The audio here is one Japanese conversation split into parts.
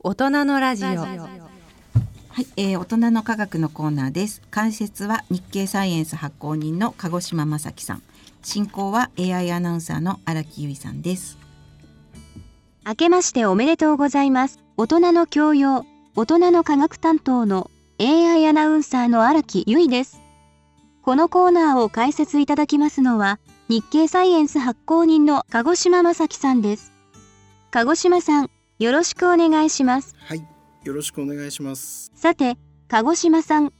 大人のラジオ。はい、えー、大人の科学のコーナーです。解説は日経サイエンス発行人の鹿児島正樹さん。進行は AI アナウンサーの荒木由衣さんです。明けましておめでとうございます。大人の教養大人の科学担当の AI アナウンサーの荒木由衣です。このコーナーを解説いただきますのは日経サイエンス発行人の鹿児島正樹さんです。鹿児島さんよろしくお願いしますはい、よろしくお願いします。さて、鹿児島さん。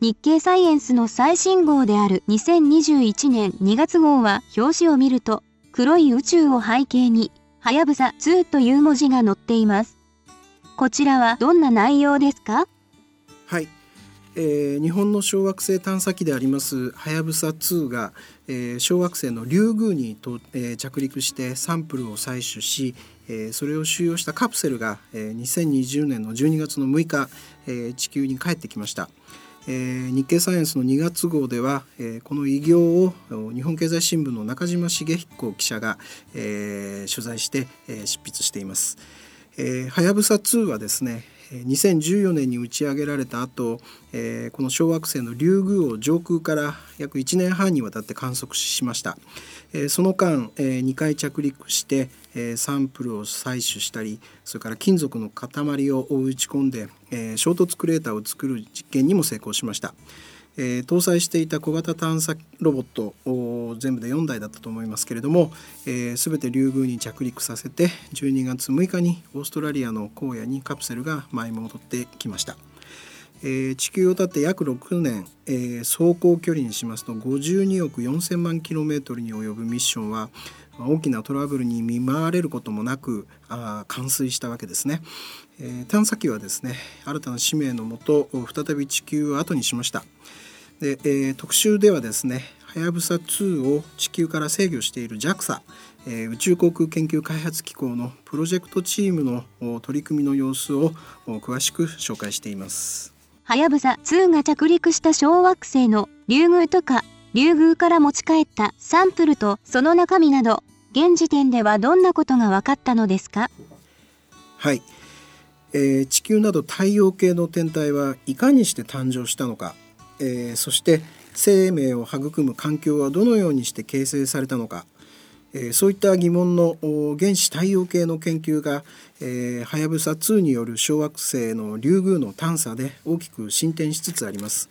日経サイエンスの最新号である2021年2月号は表紙を見ると黒い宇宙を背景にはやぶさ2という文字が載っています。こちらはどんな内容ですか？はい、えー日本の小惑星探査機でありますはやぶさ2が、えー小惑星のリュウグウにと、えー着陸してサンプルを採取し、えーそれを収容したカプセルが、えー2020年の12月の6日、えー地球に帰ってきました。えー日経サイエンスの2月号では、えーこの偉業を日本経済新聞の中島茂彦記者が、えー取材して、えー執筆しています。えーはやぶさ2はですね2014年に打ち上げられた後、えこの小惑星のリュウグウを上空から約1年半にわたって観測しました、えその間、え2回着陸して、えサンプルを採取したりそれから金属の塊を打ち込んで、え衝突クレーターを作る実験にも成功しました。えー搭載していた小型探査ロボットお全部で4台だったと思いますけれども、えー、全てリュウグウに着陸させて12月6日にオーストラリアの荒野にカプセルが舞い戻ってきました。えー地球を立って約6年、えー走行距離にしますと52億4,000万キロメートルに及ぶミッションは大きなトラブルに見舞われることもなくあ完遂したわけですね、えー探査機はですね新たな使命のもと再び地球を後にしましたで、えー特集ではですねはやぶさ2を地球から制御している JAXA、えー宇宙航空研究開発機構のプロジェクトチームのお取り組みの様子をお詳しく紹介しています。はやぶさ2が着陸した小惑星のリュウグウとかリュウグウから持ち帰ったサンプルとその中身など現時点ではどんなことが分かったのですか？はい、えー地球など太陽系の天体はいかにして誕生したのか、えーそして生命を育む環境はどのようにして形成されたのか、えーそういった疑問の原始太陽系の研究がはやぶさ2による小惑星のリュウグウの探査で大きく進展しつつあります。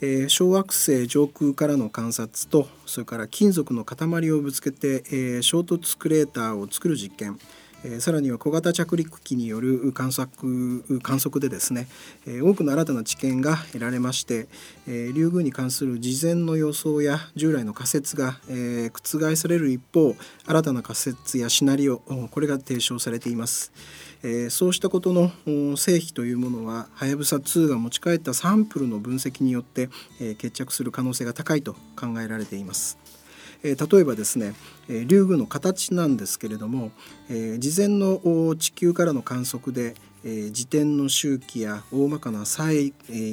えー小惑星上空からの観察とそれから金属の塊をぶつけて、えー衝突クレーターを作る実験、えさらには小型着陸機による観測観測でですね、え多くの新たな知見が得られまして、えーリュウグウに関する事前の予想や従来の仮説が、え覆される一方新たな仮説やシナリオこれが提唱されています。えそうしたことの成否というものははやぶさ2が持ち帰ったサンプルの分析によって、え決着する可能性が高いと考えられています。え例えばですね、えーリュウグウの形なんですけれども、え事前の地球からの観測で、えー自転の周期や大まかなサイ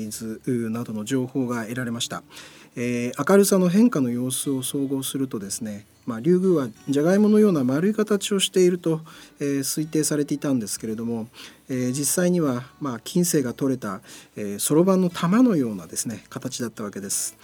ズなどの情報が得られました。えー明るさの変化の様子を総合するとですね、まあ、リュウグウはじゃがいものような丸い形をしていると、えー推定されていたんですけれども、えー実際には、まあ、金星が取れたそろばんの玉のようなですね形だったわけです。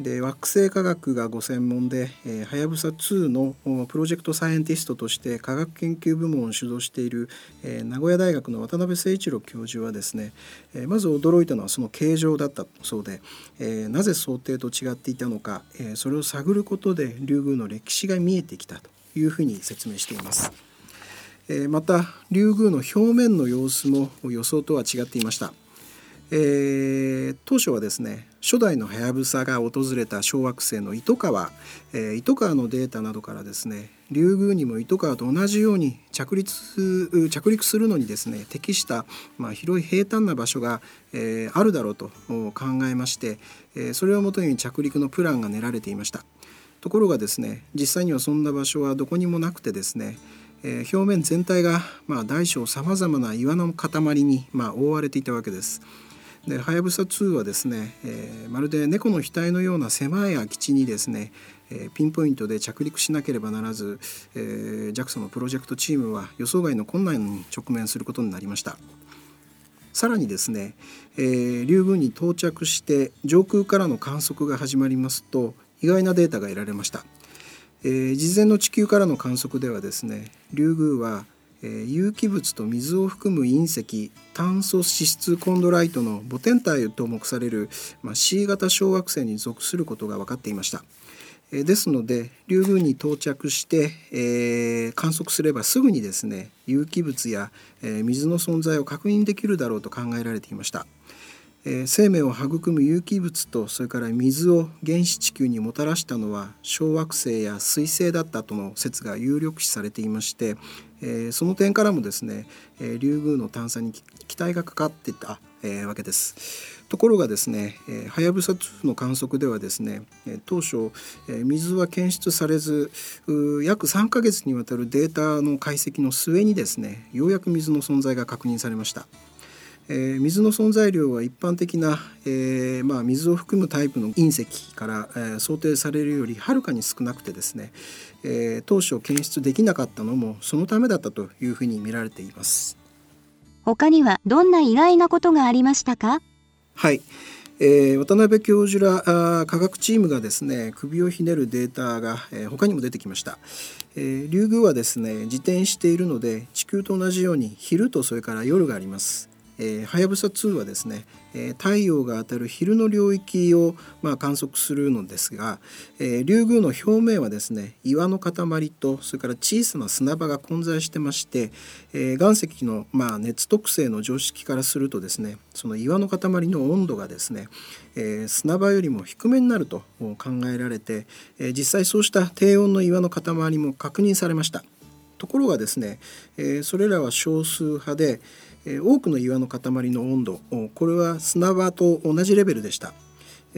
で惑星科学がご専門でえはやぶさ2のプロジェクトサイエンティストとして科学研究部門を主導している、えー名古屋大学の渡辺誠一郎教授はですね、えーまず驚いたのはその形状だったそうで、えーなぜ想定と違っていたのか、えそれを探ることでリュウグウの歴史が見えてきたというふうに説明しています。またリュウグウの表面の様子も予想とは違っていました。えー当初はですね初代のはやぶさが訪れた小惑星の糸川、えー糸川のデータなどからですねリュウグウにも糸川と同じように着陸着陸するのにですね適した、まあ、広い平坦な場所が、えーあるだろうと考えまして、えーそれをもとに着陸のプランが練られていました。ところがですね実際にはそんな場所はどこにもなくてですねえー表面全体が、まあ、大小さまざまな岩の塊に、まあ、覆われていたわけです。ではやぶさ2はですね、えーまるで猫の額のような狭い空き地にですね、えー、ピンポイントで着陸しなければならず、えー、JAXA のプロジェクトチームは予想外の困難に直面することになりました。さらにですね、えー、リュウグウに到着して上空からの観測が始まりますと意外なデータが得られました、えー、事前の地球からの観測ではですねリュウグウは、有機物と水を含む隕石炭素脂質コンドライトの母天体と目される、まあ、C 型小惑星に属することが分かっていました。ですのでリュウグウに到着して、えー、観測すればすぐにですね有機物や、えー、水の存在を確認できるだろうと考えられていました、えー、生命を育む有機物とそれから水を原始地球にもたらしたのは小惑星や彗星だったとの説が有力視されていまして、え、その点からもですね、えー、リュウグウの探査に期待がかかっていた、え、わけです。ところがですねはやぶさ2の観測ではですね当初水は検出されず約3ヶ月にわたるデータの解析の末にですねようやく水の存在が確認されました。えー、水の存在量は一般的な、えーまあ、水を含むタイプの隕石から、えー、想定されるよりはるかに少なくてですね、えー、当初検出できなかったのもそのためだったというふうに見られています。他にはどんな意外なことがありましたか？はい、えー、渡辺教授らあ科学チームがですね首をひねるデータが、えー、他にも出てきました、えー、リュウグウはですね自転しているので地球と同じように昼とそれから夜がありますはやぶさ2はですね、え、太陽が当たる昼の領域を、まあ、観測するのですが、えー、リュウグウの表面はですね岩の塊とそれから小さな砂場が混在してまして、え、岩石の、まあ、熱特性の常識からするとですねその岩の塊の温度がですね、え、砂場よりも低めになると考えられて、え、実際そうした低温の岩の塊も確認されました。ところがですね、え、それらは少数派で、多くの岩の塊の温度これは砂場と同じレベルでした。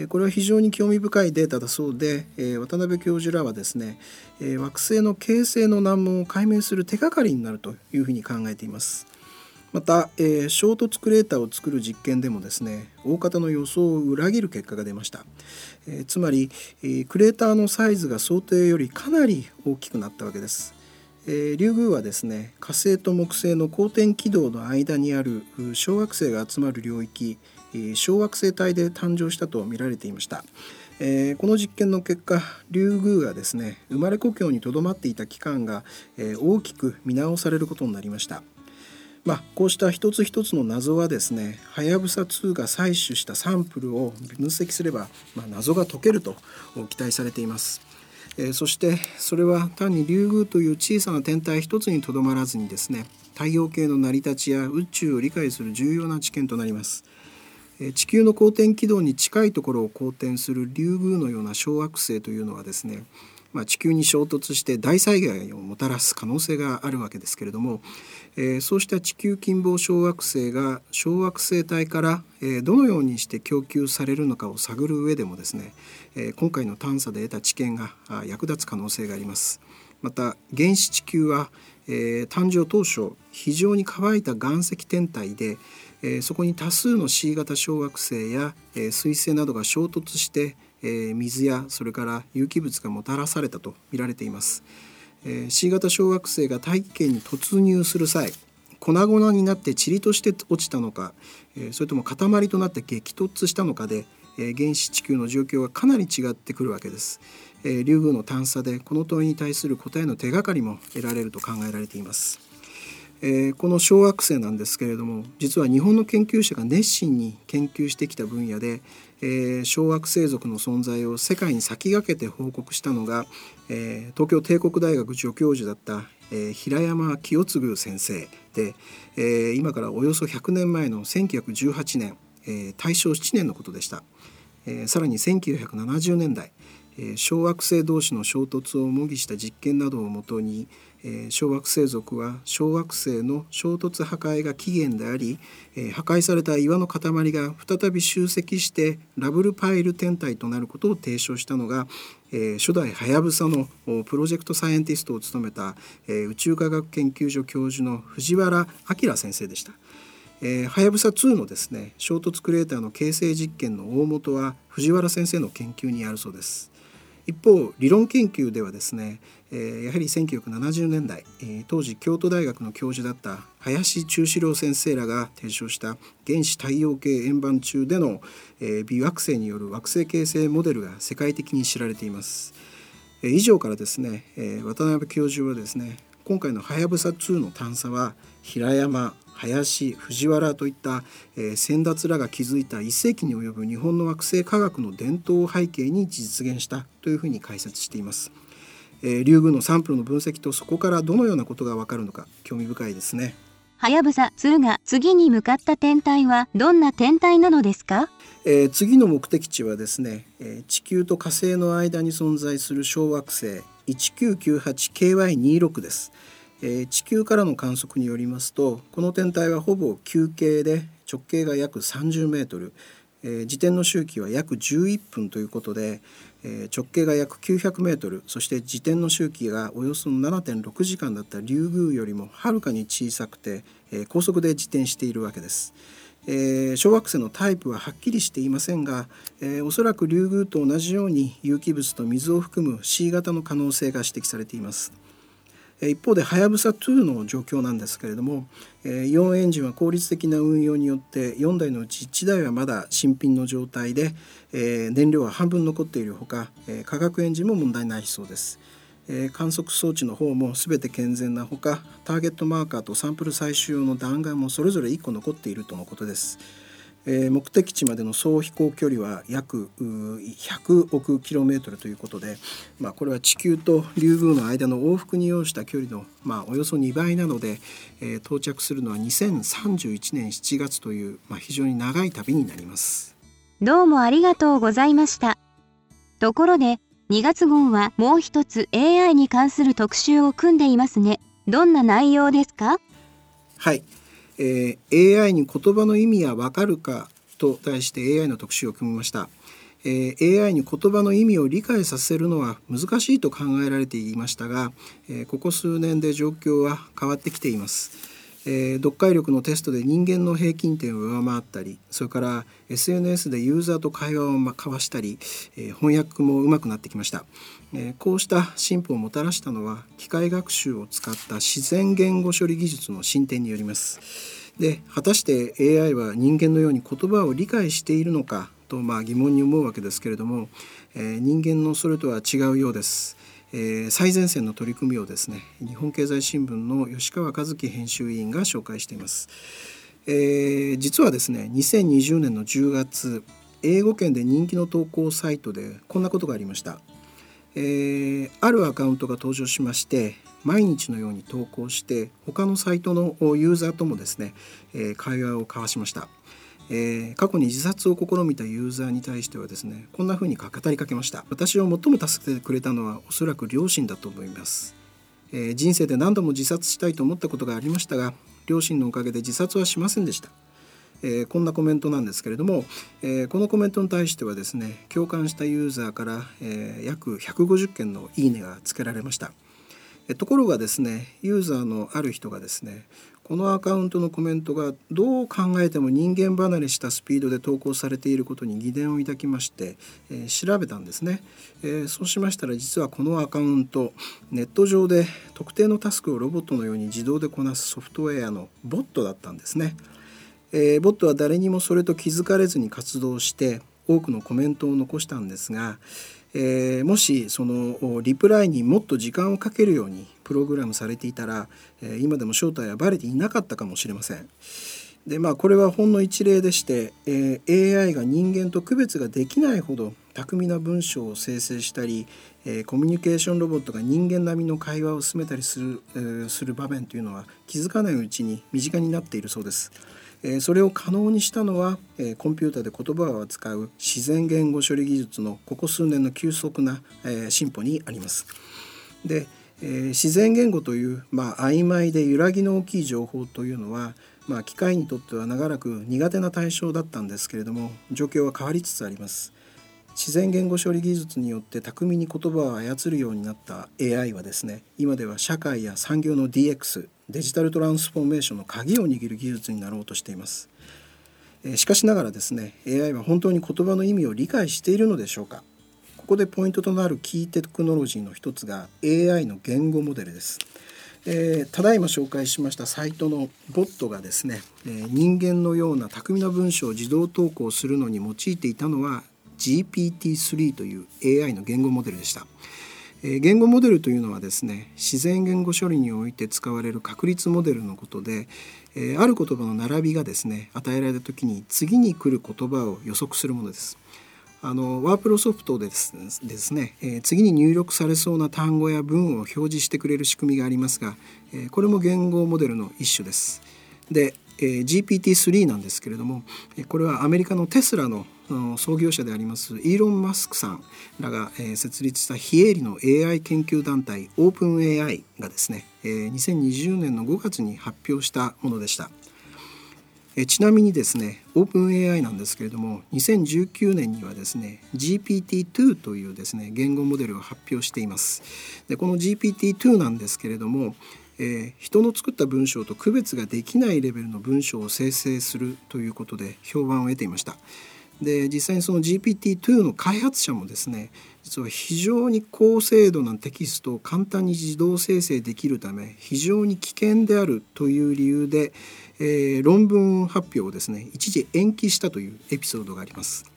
これは非常に興味深いデータだそうで渡辺教授らはですね惑星の形成の難問を解明する手がかりになるというふうに考えています。また、え衝突クレーターを作る実験でもですね大方の予想を裏切る結果が出ました、えつまり、えクレーターのサイズが想定よりかなり大きくなったわけです。えー、リュウグウはですね火星と木星の公転軌道の間にある小惑星が集まる領域、えー、小惑星帯で誕生したと見られていました、えー、この実験の結果リュウグウがですね生まれ故郷にとどまっていた期間が、え大きく見直されることになりましたまあ、こうした一つ一つの謎はですねはやぶさ2が採取したサンプルを分析すれば、まあ、謎が解けると期待されています。えー、そしてそれは単にリュウグウという小さな天体一つにとどまらずにですね太陽系の成り立ちや宇宙を理解する重要な知見となります。地球の公転軌道に近いところを公転するリュウグウのような小惑星というのはですねまあ、地球に衝突して大災害をもたらす可能性があるわけですけれども、えー、そうした地球近傍小惑星が小惑星帯から、えー、どのようにして供給されるのかを探る上でもですね、えー、今回の探査で得た知見が役立つ可能性があります。また原始地球は、えー、誕生当初非常に乾いた岩石天体で、えー、そこに多数の C 型小惑星や、えー、彗星などが衝突してえー、水やそれから有機物がもたらされたと見られています、えー、C 型小惑星が大気圏に突入する際粉々になって塵として落ちたのか、えー、それとも塊となって激突したのかで、えー、原始地球の状況はかなり違ってくるわけです、えー、リュウグウの探査でこの問いに対する答えの手がかりも得られると考えられています。えー、この小惑星なんですけれども実は日本の研究者が熱心に研究してきた分野で、えー、小惑星族の存在を世界に先駆けて報告したのが、えー、東京帝国大学助教授だった、えー、平山清次先生で、えー、今からおよそ100年前の1918年、えー、大正7年のことでした。えー、さらに1970年代、小惑星同士の衝突を模擬した実験などをもとに、え、小惑星族は小惑星の衝突破壊が起源であり、え、破壊された岩の塊が再び集積してラブルパイル天体となることを提唱したのが、え、初代はやぶさのプロジェクトサイエンティストを務めた、え、宇宙科学研究所教授の藤原明先生でした。はやぶさ2のですね衝突クレーターの形成実験の大元は藤原先生の研究にあるそうです。一方理論研究ではですね、えー、やはり1970年代、えー、当時京都大学の教授だった林忠志郎先生らが提唱した原始太陽系円盤中での、えー、微惑星による惑星形成モデルが世界的に知られています。えー、以上からですね、えー、渡辺教授はですね今回のはやぶさ2の探査は平山林藤原といった、えー、先達らが築いた1世紀に及ぶ日本の惑星科学の伝統を背景に実現したというふうに解説しています。えー、リュウグウのサンプルの分析とそこからどのようなことがわかるのか興味深いですね。はやぶさ2が次に向かった天体はどんな天体なのですか、えー、次の目的地はですね、えー、地球と火星の間に存在する小惑星 1998KY26 です。え、地球からの観測によりますとこの天体はほぼ球形で直径が約30メートル、えー、自転の周期は約11分ということで、えー、直径が約900メートルそして自転の周期がおよそ7.6時間だったリュウグウよりもはるかに小さくて、えー、高速で自転しているわけです。えー、小惑星のタイプははっきりしていませんが、えー、おそらくリュウグウと同じように有機物と水を含む C 型の可能性が指摘されています。一方ではやぶさ2の状況なんですけれども4エンジンは効率的な運用によって4台のうち1台はまだ新品の状態で燃料は半分残っているほか化学エンジンも問題ないそうです。観測装置の方も全て健全なほかターゲットマーカーとサンプル採取用の弾丸もそれぞれ1個残っているとのことです。えー、目的地までの総飛行距離は約100億キロメートルということで、まあ、これは地球とリュウグウの間の往復に要した距離の、まあ、およそ2倍なので、えー、到着するのは2031年7月という、まあ、非常に長い旅になります。どうもありがとうございました。ところで2月号はもう一つ AI に関する特集を組んでいますね。どんな内容ですか？はい。えー、AI に言葉の意味はわかるかと題して AI の特集を組みました、えー、AI に言葉の意味を理解させるのは難しいと考えられていましたが、えー、ここ数年で状況は変わってきています。えー、読解力のテストで人間の平均点を上回ったりそれから SNS でユーザーと会話を交わしたり、えー、翻訳もうまくなってきました、えー、こうした進歩をもたらしたのは機械学習を使った自然言語処理技術の進展によります。で果たして AI は人間のように言葉を理解しているのかとまあ疑問に思うわけですけれども、えー、人間のそれとは違うようです。えー、最前線の取り組みをですね日本経済新聞の吉川和樹編集委員が紹介しています、えー、実はですね2020年の10月英語圏で人気の投稿サイトでこんなことがありました、えー、あるアカウントが登場しまして毎日のように投稿して他のサイトのユーザーともですね、え会話を交わしました。えー、過去に自殺を試みたユーザーに対してはですねこんな風に語りかけました。私を最も助けてくれたのはおそらく両親だと思います、えー、人生で何度も自殺したいと思ったことがありましたが両親のおかげで自殺はしませんでした。えー、こんなコメントなんですけれども、えー、このコメントに対してはですね共感したユーザーから、えー、約150件のいいねがつけられました、えところがですねユーザーのある人がですねこのアカウントのコメントがどう考えても人間離れしたスピードで投稿されていることに疑念を抱きまして、えー、調べたんですね、えー、そうしましたら実はこのアカウントネット上で特定のタスクをロボットのように自動でこなすソフトウェアのボットだったんですね、えー、ボットは誰にもそれと気づかれずに活動して多くのコメントを残したんですが、えー、もしそのリプライにもっと時間をかけるようにプログラムされていたら、え、今でも正体はバレていなかったかもしれません。でまあこれはほんの一例でして、えー、AI が人間と区別ができないほど巧みな文章を生成したり、えー、コミュニケーションロボットが人間並みの会話を進めたりする,、えー、する場面というのは気づかないうちに身近になっているそうです。それを可能にしたのは、コンピューターで言葉を扱う自然言語処理技術のここ数年の急速な、進歩にあります。で、自然言語という、まあ、曖昧で揺らぎの大きい情報というのは、まあ、機械にとっては長らく苦手な対象だったんですけれども状況は変わりつつあります。自然言語処理技術によって巧みに言葉を操るようになった AI はですね今では社会や産業の DX デジタルトランスフォーメーションの鍵を握る技術になろうとしていますしかしながらですね AI は本当に言葉の意味を理解しているのでしょうかここでポイントとなるキーテクノロジーの一つが AI の言語モデルです。えー、ただいま紹介しましたサイトのボットがですね、えー、人間のような巧みな文章を自動投稿するのに用いていたのは GPT-3 という AI の言語モデルでした。言語モデルというのはですね自然言語処理において使われる確率モデルのことで、えある言葉の並びがですね与えられた時に次に来る言葉を予測するものです。あのワープロソフトですですね、え、次に入力されそうな単語や文を表示してくれる仕組みがありますが、え、これも言語モデルの一種です。で、えー、GPT-3 なんですけれどもこれはアメリカのテスラの創業者でありますイーロン・マスクさんらが、えー、設立した非営利の AI 研究団体オープン AI がですね、えー、2020年の5月に発表したものでした。えちなみにですねオープン AI なんですけれども2019年にはですね GPT-2 というですね言語モデルを発表していますでこの GPT-2 なんですけれども、えー、人の作った文章と区別ができないレベルの文章を生成するということで評判を得ていましたで実際にその GPT-2 の開発者もですね実は非常に高精度なテキストを簡単に自動生成できるため非常に危険であるという理由で、えー、論文発表をですね一時延期したというエピソードがあります。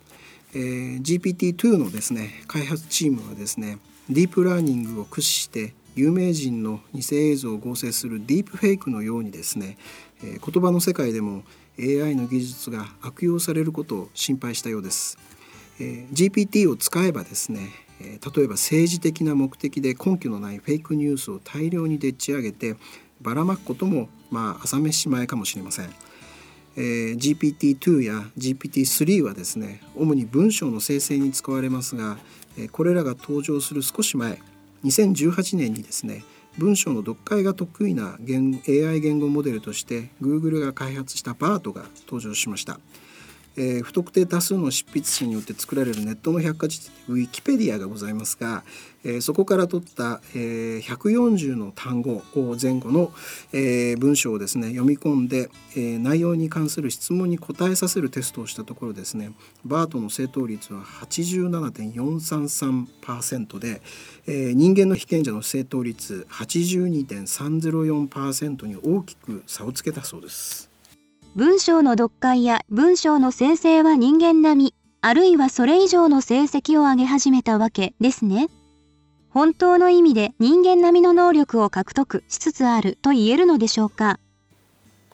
えー、GPT-2 のですね開発チームはですねディープラーニングを駆使して有名人の偽映像を合成するディープフェイクのようにですね、えー、言葉の世界でも AI の技術が悪用されることを心配したようです。えー、GPT を使えばですね、えー、例えば政治的な目的で根拠のないフェイクニュースを大量にでっち上げてばらまくこともまあ朝飯前かもしれません。えー、GPT-2 や GPT-3 はですね主に文章の生成に使われますが、えー、これらが登場する少し前2018年にですね文章の読解が得意な言 AI 言語モデルとして Google が開発した BART が登場しました。えー、不特定多数の執筆者によって作られるネットの百科事典ウィキペディアがございますが、えー、そこから取った、えー、140の単語を前後の、え、文章をですね読み込んで、え、内容に関する質問に答えさせるテストをしたところですねバートの正答率は87.433%で、えー、人間の被験者の正答率82.304%に大きく差をつけたそうです。文章の読解や文章の生成は人間並み、あるいはそれ以上の成績を上げ始めたわけですね。本当の意味で人間並みの能力を獲得しつつあると言えるのでしょうか。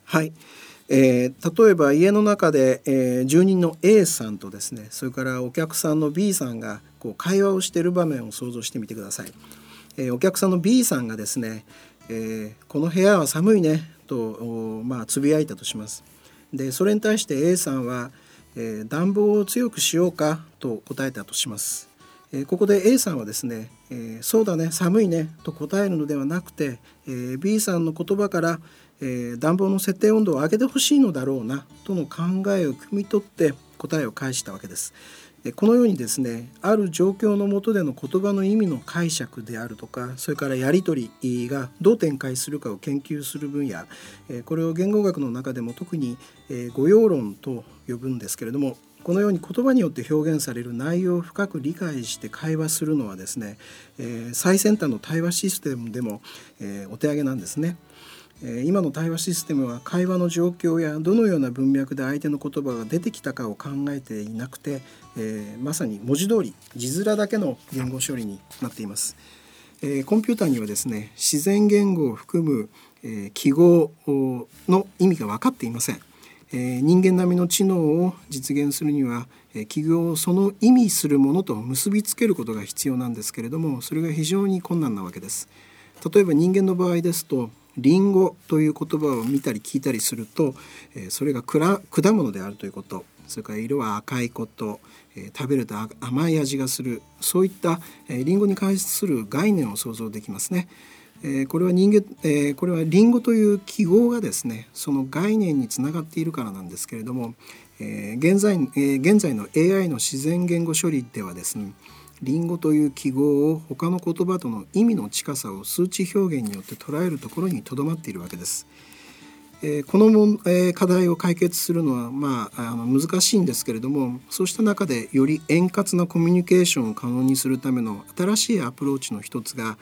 はい。えー、例えば家の中で、えー、住人の A さんとですねそれからお客さんの B さんがこう会話をしている場面を想像してみてください、えー、お客さんの B さんがですね、えー、この部屋は寒いねとまあつぶやいたとしますでそれに対して A さんは、えー、暖房を強くしようかと答えたとします、えー、ここで A さんはですね、えー、そうだね寒いねと答えるのではなくて、え、B さんの言葉から、え、暖房の設定温度を上げてほしいのだろうなとの考えを汲み取って答えを返したわけです。このようにですねある状況の下での言葉の意味の解釈であるとかそれからやり取りがどう展開するかを研究する分野これを言語学の中でも特に語用論と呼ぶんですけれどもこのように言葉によって表現される内容を深く理解して会話するのはですね最先端の対話システムでもお手上げなんですね。今の対話システムは会話の状況やどのような文脈で相手の言葉が出てきたかを考えていなくて、えー、まさに文字通り字面だけの言語処理になっています。えー、コンピューターにはですね自然言語を含む、えー、記号の意味が分かっていません。えー、人間並みの知能を実現するには、えー、記号をその意味するものと結びつけることが必要なんですけれどもそれが非常に困難なわけです。例えば人間の場合ですとリンゴという言葉を見たり聞いたりすると、えそれが果物であるということそれから色は赤いこと、え食べると甘い味がするそういった、えリンゴに関する概念を想像できますね。えこれは人間、えこれはリンゴという記号がですねその概念につながっているからなんですけれども、え現在え現在の AI の自然言語処理ではですねリンゴという記号を他の言葉との意味の近さを数値表現によって捉えるところにとどまっているわけです。えー、このも、えー、課題を解決するのは、まあ、あの難しいんですけれどもそうした中でより円滑なコミュニケーションを可能にするための新しいアプローチの一つが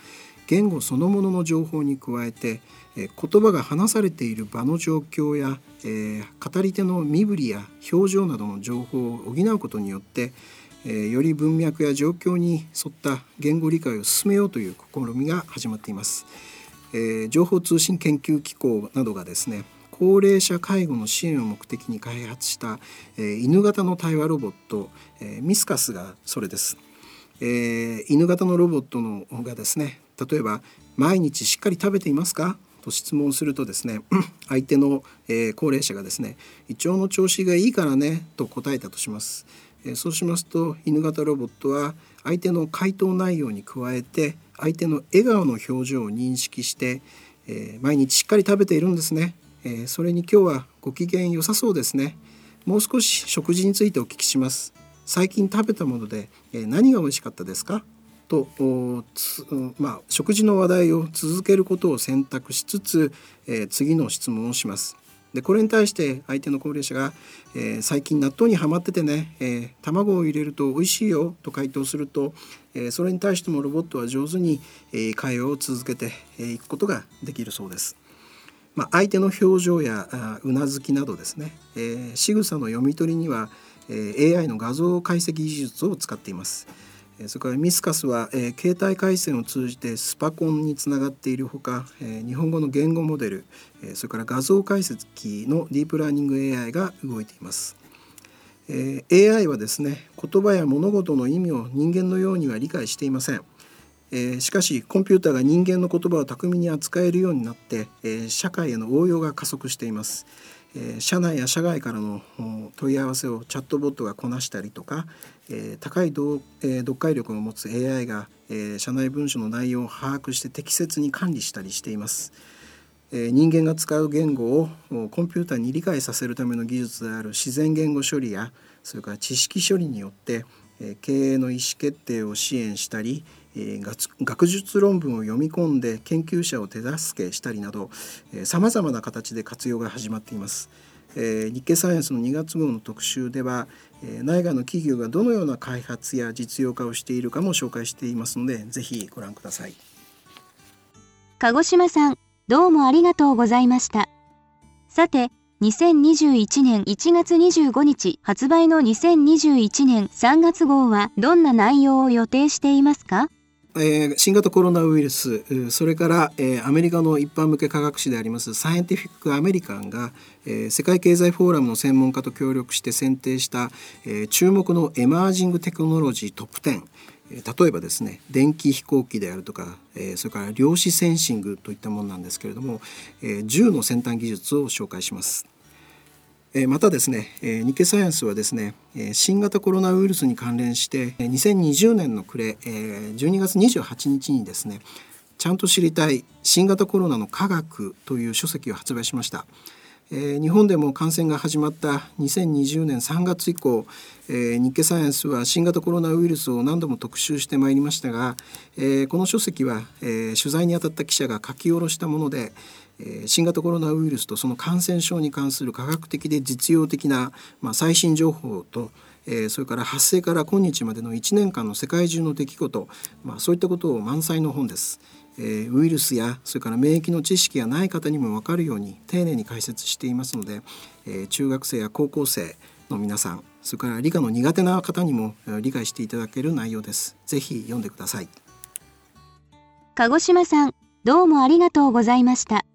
言語そのものの情報に加えて、えー、言葉が話されている場の状況や、えー、語り手の身振りや表情などの情報を補うことによって、えー、より文脈や状況に沿った言語理解を進めようという試みが始まっています。えー、情報通信研究機構などがですね高齢者介護の支援を目的に開発した、えー、犬型の対話ロボット、え、ミスカスがそれです、え、犬型のロボットのがですね例えば毎日しっかり食べていますか？と質問するとですね 相手の、え、高齢者がですね胃腸の調子がいいからねと答えたとします、そうしますと犬型ロボットは相手の回答内容に加えて相手の笑顔の表情を認識して、え、毎日しっかり食べているんですね、え、それに今日はご機嫌良さそうですね。もう少し食事についてお聞きします。最近食べたもので、え、何が美味しかったですか？とまあ、食事の話題を続けることを選択しつつ、え、次の質問をします。でこれに対して相手の高齢者が、えー、最近納豆にはまっててね、えー、卵を入れると美味しいよと回答すると、えー、それに対してもロボットは上手に、えー、会話を続けていくことができるそうです。まあ、相手の表情やうなずきなどですね、えー、仕草の読み取りには、えー、AI の画像解析技術を使っています。それからミスカスは、えー、携帯回線を通じてスパコンにつながっているほか、えー、日本語の言語モデル、えー、それから画像解析のディープラーニング AI が動いています。えー、AI はですね言葉や物事の意味を人間のようには理解していません。えー、しかしコンピューターが人間の言葉を巧みに扱えるようになって、えー、社会への応用が加速しています。えー、社内や社外からの問い合わせをチャットボットがこなしたりとか、えー、高い,、えー、読解力を持つ AI が、えー、社内文書の内容を把握して適切に管理したりしています。えー、人間が使う言語をコンピューターに理解させるための技術である自然言語処理やそれから知識処理によって、えー、経営の意思決定を支援したり、え、学術論文を読み込んで研究者を手助けしたりなどさまざまな形で活用が始まっています。えー、日経サイエンスの2月号の特集では、えー、内外の企業がどのような開発や実用化をしているかも紹介していますのでぜひご覧ください。鹿児島さんどうもありがとうございました。さて2021年1月25日発売の2021年3月号はどんな内容を予定していますか？えー、新型コロナウイルスそれから、えー、アメリカの一般向け科学誌でありますサイエンティフィック・アメリカンが、えー、世界経済フォーラムの専門家と協力して選定した、え、注目のエマージングテクノロジートップ10例えばですね電気飛行機であるとか、え、それから量子センシングといったものなんですけれども、えー、10の先端技術を紹介します。またですね日経サイエンスはですね新型コロナウイルスに関連して2020年の暮れ12月28日にですねちゃんと知りたい新型コロナの科学という書籍を発売しました。日本でも感染が始まった2020年3月以降、日経サイエンスは新型コロナウイルスを何度も特集してまいりましたが、この書籍は、取材に当たった記者が書き下ろしたもので、新型コロナウイルスとその感染症に関する科学的で実用的な、まあ、最新情報とそれから発生から今日までの1年間の世界中の出来事、まあ、そういったことを満載の本です。ウイルスやそれから免疫の知識がない方にも分かるように丁寧に解説していますので、中学生や高校生の皆さんそれから理科の苦手な方にも理解していただける内容です。ぜひ読んでください。鹿児島さん、どうもありがとうございました。